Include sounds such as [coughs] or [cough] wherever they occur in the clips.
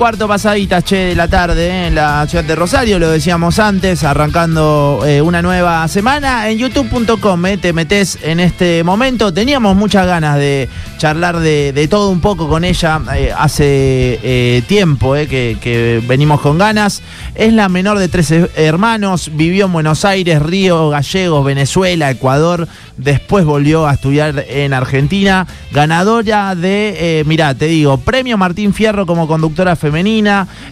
cuarto pasaditas, che, de la tarde eh, en la ciudad de Rosario, lo decíamos antes, arrancando eh, una nueva semana. En youtube.com eh, te metes en este momento. Teníamos muchas ganas de charlar de, todo un poco con ella hace tiempo que, venimos con ganas. Es la menor de tres hermanos, vivió en Buenos Aires, Río Gallegos, Venezuela, Ecuador, después volvió a estudiar en Argentina. Ganadora de, mirá, te digo, premio Martín Fierro como conductora femenina,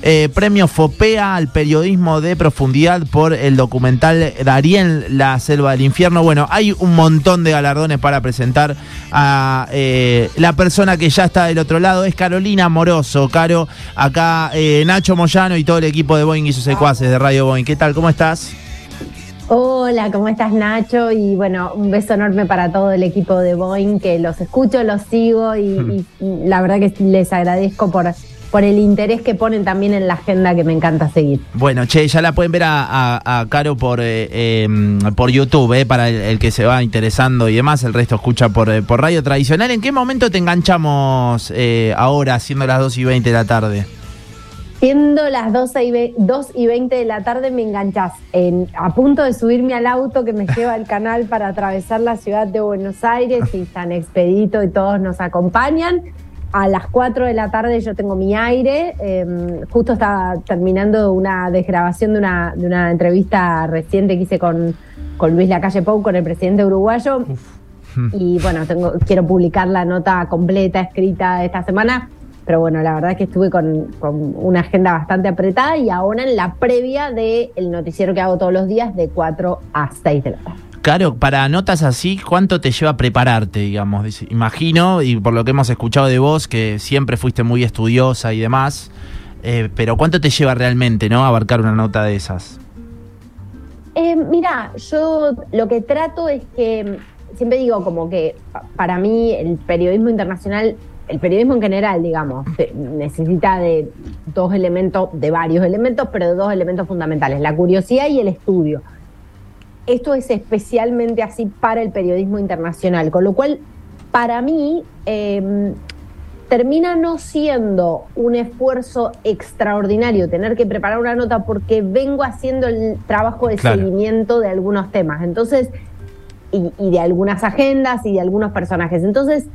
eh, premio FOPEA al periodismo de profundidad por el documental Darien, La Selva del Infierno. Bueno, hay un montón de galardones para presentar a eh, la persona que ya está del otro lado, es Carolina Moroso. Caro, acá eh, Nacho Moyano y todo el equipo de Boeing y sus secuaces de Radio Boeing. ¿Qué tal? ¿Cómo estás? Hola, ¿cómo estás Nacho? Y bueno, un beso enorme para todo el equipo de Boeing, que los escucho, los sigo y, la verdad que les agradezco por, por el interés que ponen también en la agenda que me encanta seguir. Bueno, che, ya la pueden ver a, Caro por, eh, em, por YouTube, eh, para el, que se va interesando y demás, el resto escucha por, eh, por radio tradicional. ¿En qué momento te enganchamos ahora, siendo las 2 y 20 de la tarde? Siendo las 12 y 2 y 20 de la tarde me enganchás en, a punto de subirme al auto que me [laughs] lleva al canal para atravesar la ciudad de Buenos Aires y San Expedito y todos nos acompañan. A las 4 de la tarde yo tengo mi aire. Em, justo estaba terminando una desgrabación de una, de una entrevista reciente que hice con, con Luis Lacalle Pou, con el presidente uruguayo. Y bueno, tengo, quiero publicar la nota completa escrita esta semana pero bueno, la verdad es que estuve con, una agenda bastante apretada y ahora en la previa del noticiero que hago todos los días de 4 a 6 de la tarde. Claro, para notas así, ¿cuánto te lleva a prepararte, digamos? Imagino, y por lo que hemos escuchado de vos, que siempre fuiste muy estudiosa y demás, eh, pero ¿cuánto te lleva realmente, no, abarcar una nota de esas? Eh, mira, yo lo que trato es que, siempre digo como que para mí el periodismo internacional el periodismo en general, digamos, necesita de dos elementos, de varios elementos, pero de dos elementos fundamentales, la curiosidad y el estudio. Esto es especialmente así para el periodismo internacional, con lo cual, para mí, em, termina no siendo un esfuerzo extraordinario tener que preparar una nota porque vengo haciendo el trabajo de seguimiento de algunos temas, entonces, y, y de algunas agendas y de algunos personajes. Entonces,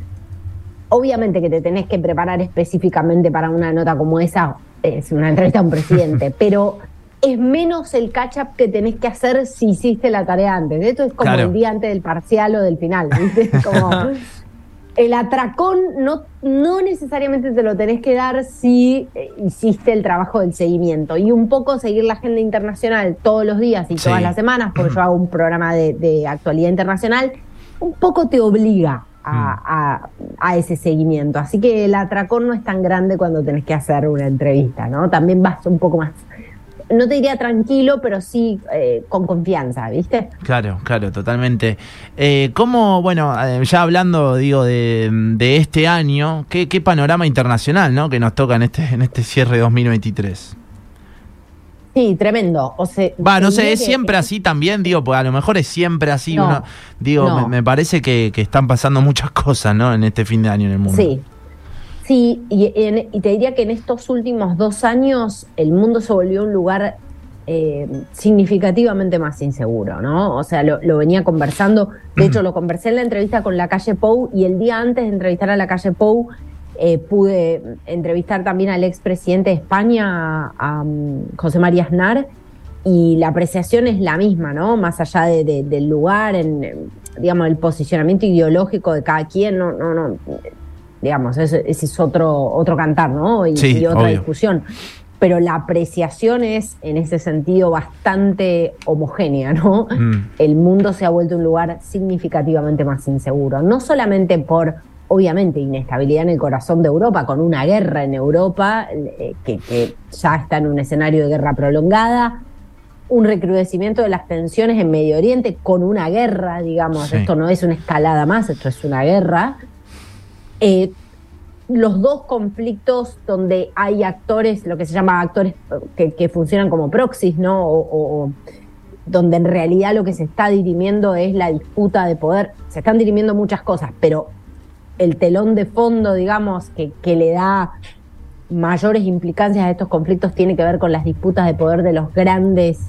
obviamente que te tenés que preparar específicamente para una nota como esa, es una entrevista a un presidente, [laughs] pero es menos el catch-up que tenés que hacer si hiciste la tarea antes. Esto es como el día antes del parcial o del final, ¿viste? Como [laughs] el atracón no, no necesariamente te lo tenés que dar si eh, hiciste el trabajo del seguimiento. Y un poco seguir la agenda internacional todos los días y todas las semanas, porque yo [clears throat] hago un programa de, de actualidad internacional, un poco te obliga a, ese seguimiento. Así que el atracón no es tan grande cuando tenés que hacer una entrevista, ¿no? También vas un poco más, no te diría tranquilo, pero sí eh, con confianza, ¿viste? Claro, claro, totalmente. Eh, ¿Cómo, bueno, eh, ya hablando, digo, de, este año, ¿qué, ¿qué, panorama internacional, ¿no? Que nos toca en este, en este cierre 2023? Sí, tremendo. O sea, Va, no sé, es siempre así también, digo, pues a lo mejor es siempre así. uno, digo, me, parece que, están pasando muchas cosas, ¿no? En este fin de año en el mundo. Sí. Sí, y, te diría que en estos últimos dos años el mundo se volvió un lugar eh, significativamente más inseguro, ¿no? O sea, lo, lo, venía conversando. De hecho, lo [clears throat] conversé en la entrevista con la calle Pou y el día antes de entrevistar a la calle Pou eh, pude entrevistar también al expresidente de España, a, José María Aznar, y la apreciación es la misma, ¿no? Más allá del lugar, en, digamos, el posicionamiento ideológico de cada quien, no, no, no digamos, ese, es otro, otro cantar, ¿no? Y, otra discusión. Pero la apreciación es, en ese sentido, bastante homogénea, ¿no? Mm. El mundo se ha vuelto un lugar significativamente más inseguro, no solamente por obviamente inestabilidad en el corazón de Europa, con una guerra en Europa eh, que, ya está en un escenario de guerra prolongada, un recrudecimiento de las tensiones en Medio Oriente con una guerra, digamos, esto no es una escalada más, esto es una guerra. Eh, los dos conflictos donde hay actores, lo que se llama actores que, funcionan como proxies, ¿no? o, donde en realidad lo que se está dirimiendo es la disputa de poder. Se están dirimiendo muchas cosas, pero el telón de fondo, digamos, que, que le da mayores implicancias de estos conflictos tiene que ver con las disputas de poder de los grandes,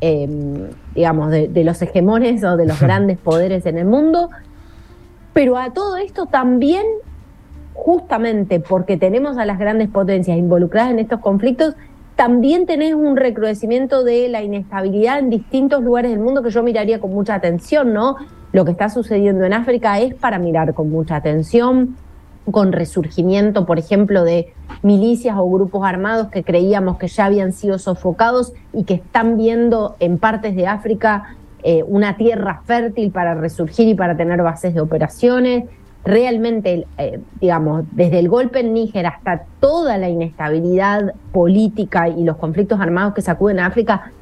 eh, digamos, de, de, los hegemones o de los [laughs] grandes poderes en el mundo. Pero a todo esto también, justamente porque tenemos a las grandes potencias involucradas en estos conflictos, también tenés un recrudecimiento de la inestabilidad en distintos lugares del mundo que yo miraría con mucha atención, ¿no? Lo que está sucediendo en África es para mirar con mucha atención, con resurgimiento, por ejemplo, de milicias o grupos armados que creíamos que ya habían sido sofocados y que están viendo en partes de África eh, una tierra fértil para resurgir y para tener bases de operaciones realmente, eh, digamos, desde el golpe en Níger hasta toda la inestabilidad política y los conflictos armados que sacuden a África,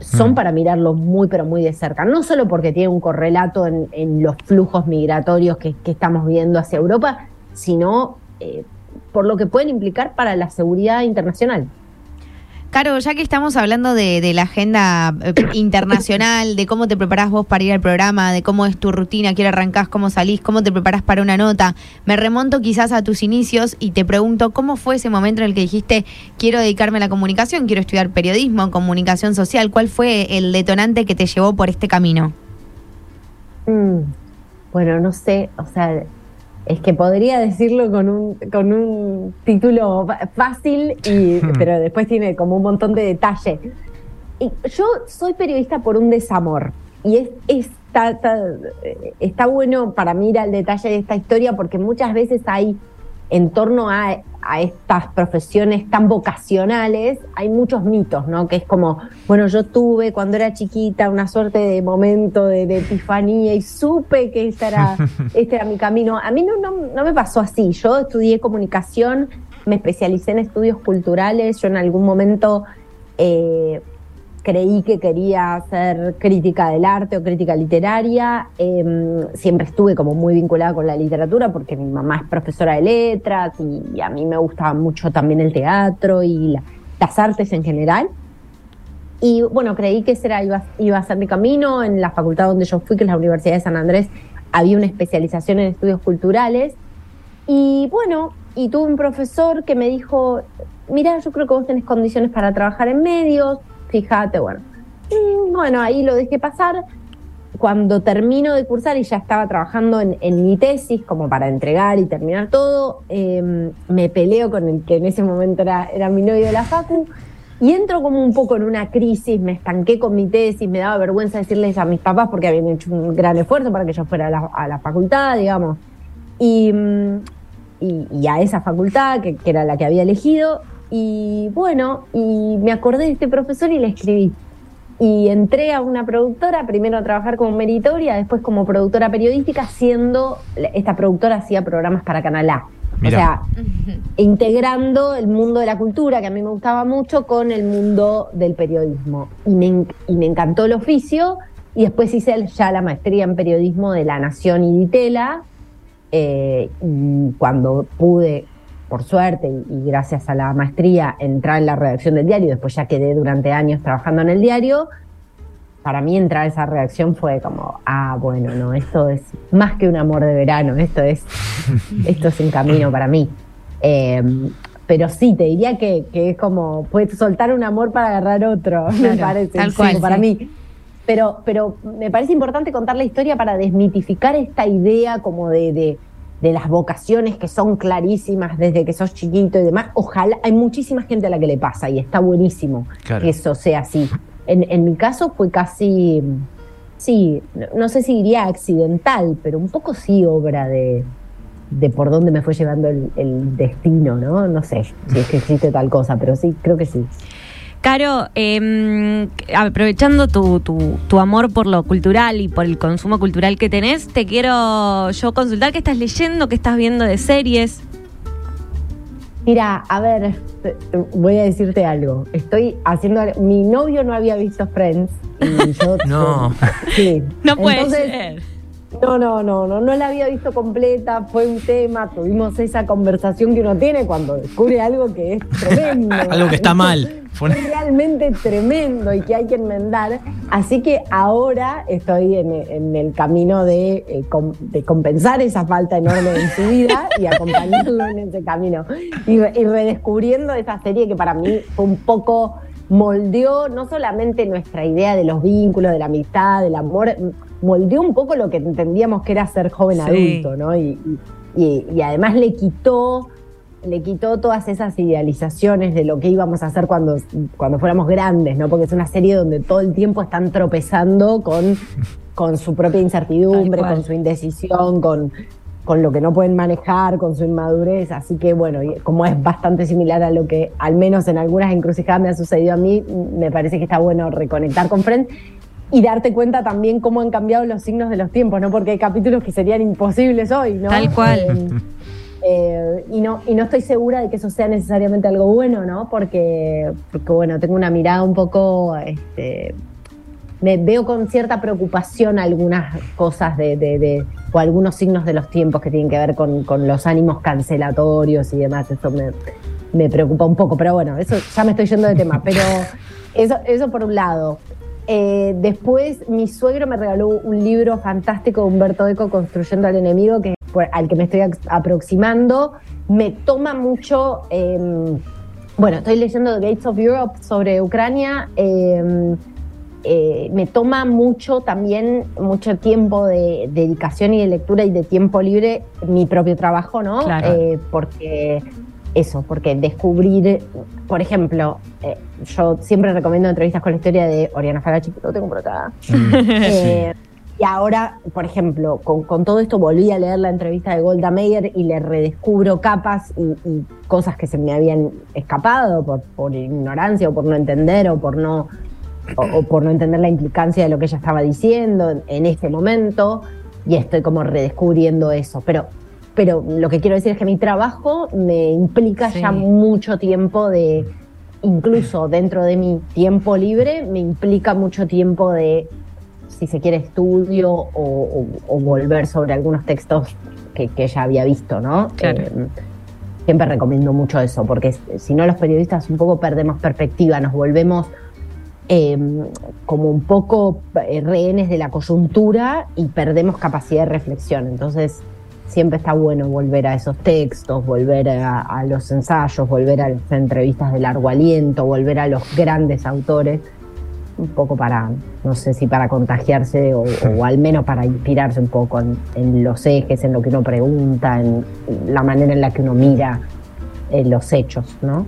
son mm. para mirarlo muy, pero muy de cerca. No solo porque tiene un correlato en, los flujos migratorios que, estamos viendo hacia Europa, sino eh, por lo que pueden implicar para la seguridad internacional. Caro, ya que estamos hablando de, la agenda eh, [coughs] internacional, de cómo te preparás vos para ir al programa, de cómo es tu rutina, quién arrancás, cómo salís, cómo te preparás para una nota, me remonto quizás a tus inicios y te pregunto cómo fue ese momento en el que dijiste quiero dedicarme a la comunicación, quiero estudiar periodismo, comunicación social, ¿cuál fue el detonante que te llevó por este camino? Mm, bueno, no sé, o sea, es que podría decirlo con un, con un título fácil, y, [laughs] pero después tiene como un montón de detalle. Y yo soy periodista por un desamor. Y es, está, está, bueno para mí ir al detalle de esta historia porque muchas veces hay en torno a, estas profesiones tan vocacionales, hay muchos mitos, ¿no? Que es como, bueno, yo tuve cuando era chiquita una suerte de momento de, epifanía y supe que este era, [laughs] este era mi camino. A mí no, no, me pasó así. Yo estudié comunicación, me especialicé en estudios culturales, yo en algún momento eh, creí que quería hacer crítica del arte o crítica literaria. Em, siempre estuve como muy vinculada con la literatura porque mi mamá es profesora de letras y, a mí me gustaba mucho también el teatro y las artes en general. Y bueno, creí que ese era, iba, iba a ser mi camino. En la facultad donde yo fui, que es la Universidad de San Andrés, había una especialización en estudios culturales. Y bueno, y tuve un profesor que me dijo, mira, yo creo que vos tenés condiciones para trabajar en medios, fíjate, bueno. Bueno, ahí lo dejé pasar. Cuando termino de cursar y ya estaba trabajando en, mi tesis, como para entregar y terminar todo, em, me peleo con el que en ese momento era, era mi novio de la Facu y entro como un poco en una crisis, me estanqué con mi tesis, me daba vergüenza decirles a mis papás porque habían hecho un gran esfuerzo para que yo fuera a la, facultad, digamos. Y, mm, y, a esa facultad, que, que, era la que había elegido, y bueno, y me acordé de este profesor y le escribí. Y entré a una productora, primero a trabajar como meritoria, después como productora periodística, siendo, esta productora hacía programas para Canal A. O sea, integrando el mundo de la cultura, que a mí me gustaba mucho, con el mundo del periodismo. Y me, y me encantó el oficio, y después hice ya la maestría en periodismo de La Nación y Ditela. Eh, y cuando pude por suerte y, gracias a la maestría, entrar en la redacción del diario, después ya quedé durante años trabajando en el diario, para mí entrar a esa redacción fue como, ah, bueno, no, esto es más que un amor de verano, esto es, [laughs] esto es un camino para mí. Em, pero sí, te diría que, es como, puedes soltar un amor para agarrar otro, [laughs] me parece, tal cual, para mí. Pero, pero me parece importante contar la historia para desmitificar esta idea como de de las vocaciones que son clarísimas desde que sos chiquito y demás. Ojalá, hay muchísima gente a la que le pasa y está buenísimo que eso sea así. En, mi caso fue casi, sí, no, sé si diría accidental, pero un poco sí obra de, de por dónde me fue llevando el, el destino, ¿no? No sé si es que existe tal cosa, pero sí, creo que sí. Caro, em, aprovechando tu, tu, amor por lo cultural y por el consumo cultural que tenés, te quiero yo consultar qué estás leyendo, qué estás viendo de series. Mira, a ver, voy a decirte algo. Estoy haciendo. Mi novio no había visto Friends y yo. [laughs] no. [laughs] Sí. No puede ser. No, no, no, no, no la había visto completa, fue un tema, tuvimos esa conversación que uno tiene cuando descubre algo que es tremendo. [laughs] algo que está mal. [laughs] es realmente tremendo y que hay que enmendar. Así que ahora estoy en, el camino de, eh, de, compensar esa falta enorme en su vida y acompañarlo en ese camino. Y, y redescubriendo esa serie que para mí fue un poco moldeó no solamente nuestra idea de los vínculos, de la amistad, del amor, moldeó un poco lo que entendíamos que era ser joven adulto, ¿no? Y, además le quitó, le quitó todas esas idealizaciones de lo que íbamos a hacer cuando, cuando fuéramos grandes, ¿no? Porque es una serie donde todo el tiempo están tropezando con, con su propia incertidumbre, con su indecisión, con, con lo que no pueden manejar, con su inmadurez. Así que bueno, como es bastante similar a lo que al menos en algunas encrucijadas me ha sucedido a mí, me parece que está bueno reconectar con Friends y darte cuenta también cómo han cambiado los signos de los tiempos, ¿no? Porque hay capítulos que serían imposibles hoy, ¿no? Tal cual. Eh, eh, y, no, y no estoy segura de que eso sea necesariamente algo bueno, ¿no? Porque, porque bueno, tengo una mirada un poco este, me veo con cierta preocupación algunas cosas de, o algunos signos de los tiempos que tienen que ver con, los ánimos cancelatorios y demás. Eso me, preocupa un poco, pero bueno, eso ya me estoy yendo de tema. Pero eso, eso por un lado. Eh, después, mi suegro me regaló un libro fantástico de Humberto Eco, Construyendo al Enemigo, que, al que me estoy aproximando. Me toma mucho. Em, bueno, estoy leyendo The Gates of Europe sobre Ucrania. Em, eh, me toma mucho también, mucho tiempo de, dedicación y de lectura y de tiempo libre mi propio trabajo, ¿no? Eh, porque eso, porque descubrir, por ejemplo, eh, yo siempre recomiendo entrevistas con la historia de Oriana Falachi, que lo tengo por acá. Mm. [laughs] y ahora, por ejemplo, con, todo esto volví a leer la entrevista de Golda Meir y le redescubro capas y, cosas que se me habían escapado por, por ignorancia o por no entender o por no o, por no entender la implicancia de lo que ella estaba diciendo en, este momento y estoy como redescubriendo eso. Pero, pero lo que quiero decir es que mi trabajo me implica ya mucho tiempo de, incluso dentro de mi tiempo libre, me implica mucho tiempo de, si se quiere, estudio o, volver sobre algunos textos que, que ya había visto, ¿no? Claro. Eh, siempre recomiendo mucho eso, porque si no los periodistas un poco perdemos perspectiva, nos volvemos Em, como un poco eh, rehenes de la coyuntura y perdemos capacidad de reflexión. Entonces, siempre está bueno volver a esos textos, volver a, los ensayos, volver a las entrevistas de largo aliento, volver a los grandes autores, un poco para, no sé si para contagiarse o, al menos para inspirarse un poco en, los ejes, en lo que uno pregunta, en la manera en la que uno mira eh, los hechos, ¿no?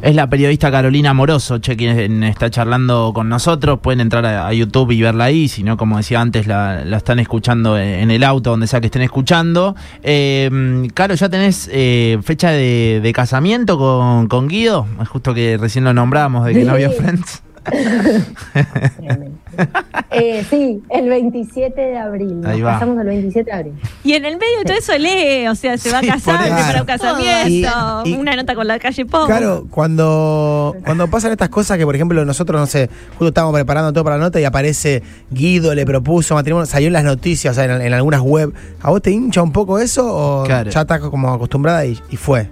Es la periodista Carolina Moroso, che, quien está charlando con nosotros. Pueden entrar a, YouTube y verla ahí, si no, como decía antes, la, están escuchando en el auto, donde sea que estén escuchando. Eh, Caro, ¿ya tenés eh, fecha de, casamiento con, con Guido? Es justo que recién lo nombramos de que no había Friends. [laughs] [laughs] [laughs] Eh, sí, el 27 de abril. Ahí Pasamos el 27 de abril. Y en el medio de todo eso lee, o sea, se va a casar, para un casamiento, una nota con la calle Pop. Claro, cuando, cuando pasan estas cosas que, por ejemplo, nosotros, no sé, justo estábamos preparando todo para la nota y aparece Guido, le propuso matrimonio, salió en las noticias, o sea, en, algunas web. ¿A vos te hincha un poco eso o ya estás como acostumbrada y fue?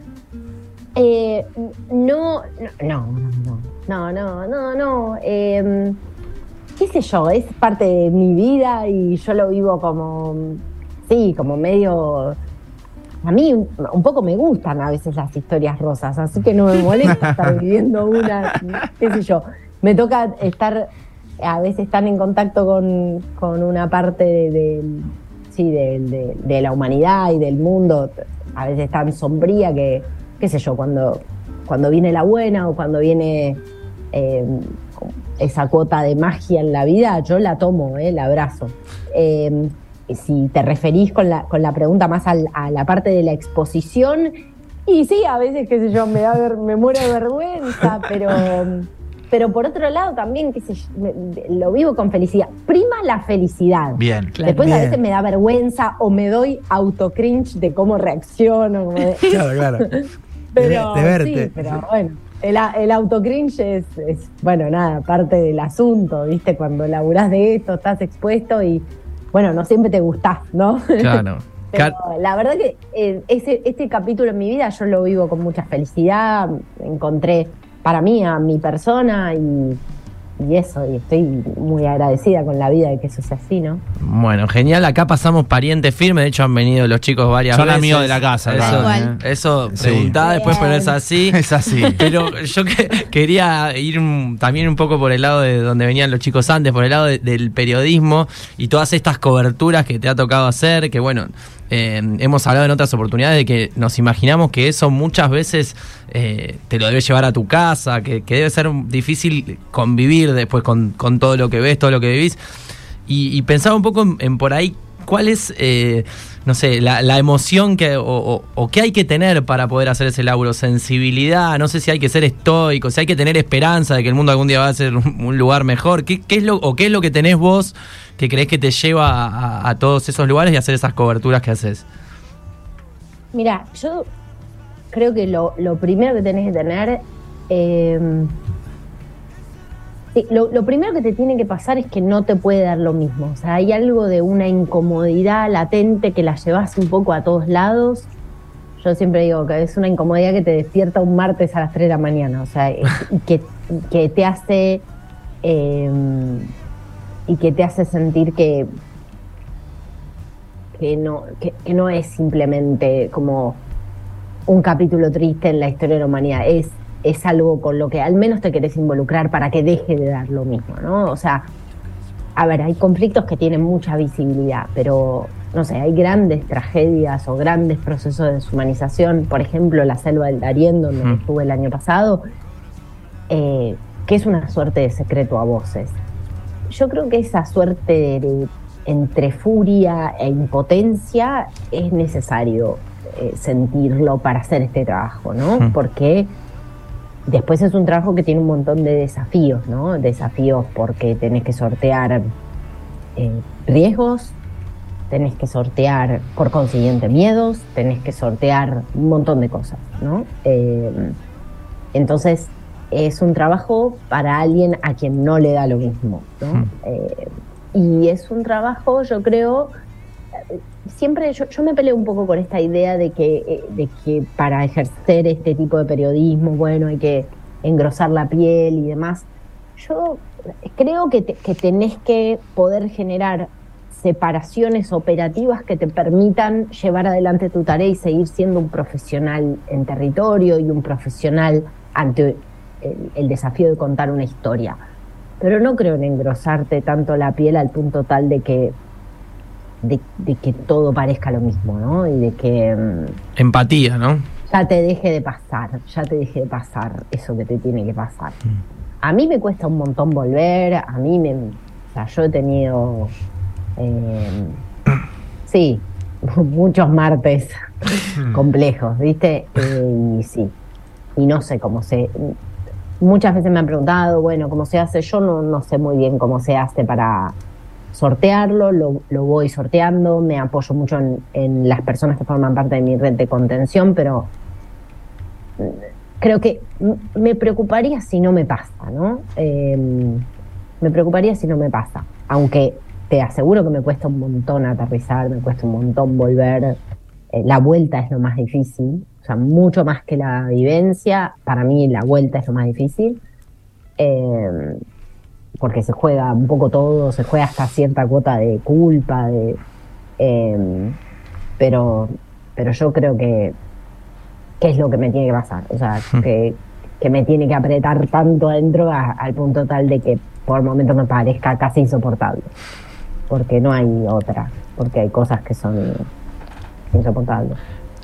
Eh, no, no, no, no, no, no, no. Eh, qué sé yo, es parte de mi vida y yo lo vivo como, sí, como medio... A mí un poco me gustan a veces las historias rosas, así que no me molesta estar [laughs] viviendo una, qué sé yo. Me toca estar a veces tan en contacto con, con una parte de, sí, de, de, la humanidad y del mundo, a veces tan sombría que, qué sé yo, cuando, cuando viene la buena o cuando viene eh, esa cuota de magia en la vida, yo la tomo, eh, la abrazo. Eh, si te referís con la, con la pregunta más a la parte de la exposición, y sí, a veces, qué sé yo, me, da me muero de vergüenza, [laughs] pero, pero por otro lado también, qué sé yo, lo vivo con felicidad. Prima la felicidad. Bien. Después a veces me da vergüenza o me doy autocringe de cómo reacciono. [laughs] Claro, claro. [laughs] pero, Sí, pero bueno. El, el autocringe es, es, bueno, nada, parte del asunto, ¿viste? Cuando laburás de esto, estás expuesto y, bueno, no siempre te gustás, ¿no? Claro. [laughs] Pero la verdad que eh, ese, este capítulo en mi vida yo lo vivo con mucha felicidad. Encontré para mí, a mi persona y, y eso, y estoy muy agradecida con la vida de que eso sea así, ¿no? Bueno, genial. Acá pasamos pariente firme. De hecho, han venido los chicos varias Son veces. amigos de la casa, Eso, Tal cual. eso Sí. preguntaba después, pero es así. [laughs] Es así. Pero yo que- quería ir un- también un poco por el lado de donde venían los chicos antes, por el lado de- del periodismo y todas estas coberturas que te ha tocado hacer, que bueno, eh, hemos hablado en otras oportunidades de que nos imaginamos que eso muchas veces eh, te lo debes llevar a tu casa, que, que debe ser difícil convivir después con, con todo lo que ves, todo lo que vivís. Y, y pensaba un poco en, en por ahí, ¿cuál es, eh, no sé, la, emoción que, o, hay que tener para poder hacer ese laburo? Sensibilidad, no sé si hay que ser estoico, si hay que tener esperanza de que el mundo algún día va a ser un, lugar mejor. ¿Qué, es lo, ¿O qué es lo que tenés vos que crees que te lleva a, todos esos lugares y hacer esas coberturas que haces? Mira, yo creo que lo, lo primero que tenés que tener. eh, lo, lo primero que te tiene que pasar es que no te puede dar lo mismo. O sea, hay algo de una incomodidad latente que la llevas un poco a todos lados. Yo siempre digo que es una incomodidad que te despierta un martes a las 3 de la mañana. O sea, [laughs] y que, que te hace. eh, y que te hace sentir que, que no, que, que no es simplemente como un capítulo triste en la historia de la humanidad, es, es algo con lo que al menos te querés involucrar para que deje de dar lo mismo, ¿no? O sea, a ver, hay conflictos que tienen mucha visibilidad, pero no sé, hay grandes tragedias o grandes procesos de deshumanización, por ejemplo, la selva del Darién, donde estuve el año pasado, eh, que es una suerte de secreto a voces. Yo creo que esa suerte de, entre furia e impotencia es necesario eh, sentirlo para hacer este trabajo, ¿no? Porque después es un trabajo que tiene un montón de desafíos, ¿no? Desafíos porque tenés que sortear eh, riesgos, tenés que sortear, por consiguiente, miedos, tenés que sortear un montón de cosas, ¿no? Eh, entonces, es un trabajo para alguien a quien no le da lo mismo, ¿no? Hmm. Eh, y es un trabajo, yo creo, siempre yo, yo me peleo un poco con esta idea de que, eh, de que para ejercer este tipo de periodismo, bueno, hay que engrosar la piel y demás. Yo creo que, que tenés que poder generar separaciones operativas que te permitan llevar adelante tu tarea y seguir siendo un profesional en territorio y un profesional ante el desafío de contar una historia. Pero no creo en engrosarte tanto la piel al punto tal de que, de, de que todo parezca lo mismo, ¿no? Y de que mm, Empatía, ¿no? ya te deje de pasar, ya te deje de pasar eso que te tiene que pasar. A mí me cuesta un montón volver, a mí me... O sea, yo he tenido... eh, [coughs] sí, [laughs] muchos martes [laughs] complejos, ¿viste? Eh, y sí, y no sé cómo se... Muchas veces me han preguntado, bueno, ¿cómo se hace? Yo no, no sé muy bien cómo se hace para sortearlo, lo, lo voy sorteando, me apoyo mucho en, las personas que forman parte de mi red de contención, pero mm, creo que me preocuparía si no me pasa, ¿no? Eh, me preocuparía si no me pasa, aunque te aseguro que me cuesta un montón aterrizar, me cuesta un montón volver, eh, la vuelta es lo más difícil, o sea, mucho más que la vivencia, para mí la vuelta es lo más difícil. Eh, porque se juega un poco todo, se juega hasta cierta cuota de culpa, de, eh, pero, pero yo creo que, que es lo que me tiene que pasar, o sea, que, que me tiene que apretar tanto adentro a- al punto tal de que por momentos me parezca casi insoportable, porque no hay otra, porque hay cosas que son insoportables.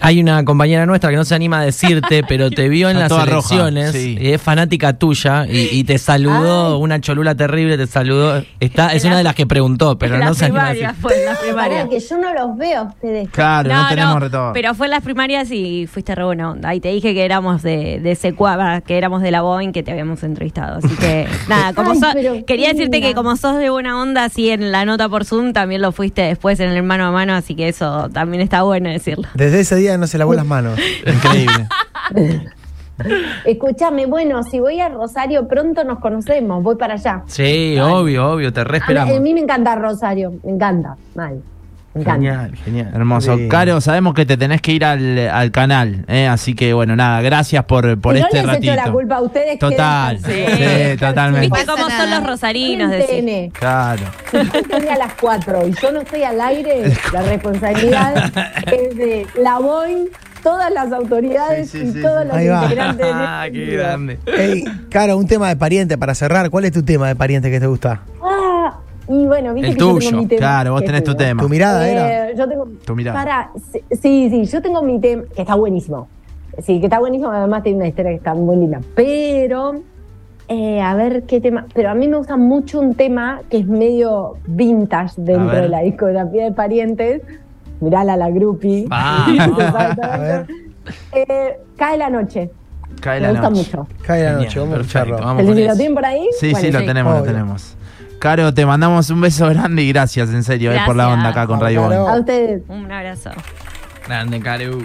Hay una compañera nuestra que no se anima a decirte, [laughs] pero te vio en Está las roja, elecciones sí. y es fanática tuya y, y te saludó, una cholula terrible, te saludó. Está, es una de las que preguntó, pero no se anima a decir. fue en las primarias. que yo no los veo a ustedes. Claro, no, tenemos retorno. pero fue en las primarias y fuiste re buena onda. Y te dije que éramos de, de Secua, que éramos de la Boeing, que te habíamos entrevistado. Así que, [laughs] nada, como Ay, quería decirte que como sos de buena onda, así en la nota por Zoom, también lo fuiste después en el mano a mano, así que eso también está bueno decirlo. Desde ese día no se lavó las manos. [laughs] Increíble. [laughs] Escúchame, bueno, si voy a Rosario pronto nos conocemos, voy para allá. Sí, obvio, obvio, te re A mí, esperamos. a mí me encanta Rosario, me encanta, mal. Me. Genial, genial. Hermoso. Sí. Caro, sabemos que te tenés que ir al, al canal, ¿eh? así que bueno, nada, gracias por, por Y no este les ratito. la culpa a ustedes. Total, quédense. sí, totalmente. ¿Viste cómo son los rosarinos? Decís. Claro. Si yo estoy a las 4 y yo no estoy al aire, la responsabilidad es de la Boeing, todas las autoridades Sí, sí, y sí, todos sí. los Ahí va. integrantes [laughs] Ah, este qué grande. Ey, Caro, un tema de pariente para cerrar. ¿Cuál es tu tema de pariente que te gusta? Ah, y bueno, viste El que yo tuyo, tengo mi tema. Claro, vos ¿Qué tenés tu tema. Tu mirada era. Eh, yo tengo. Tu mirada. Para, sí, sí, yo tengo mi tema, que está buenísimo. Sí, que está buenísimo, además tiene una historia que está muy linda. Pero, eh, a ver qué tema. Pero a mí me gusta mucho un tema que es medio vintage dentro de la discografía de parientes. Mirala la groupie. Vamos. [laughs] A ver. Eh, Cae la noche. Cae me la gusta noche. mucho. Cae la Genial, noche, vamos a escucharlo. vamos ¿El con lo tienen por ahí? Sí, Bueno, sí, lo tenemos, lo tenemos. Caro, te mandamos un beso grande y gracias, en serio, eh, por la onda acá con Radio Caro. Boing. A ustedes. Un abrazo. Grande, Caru.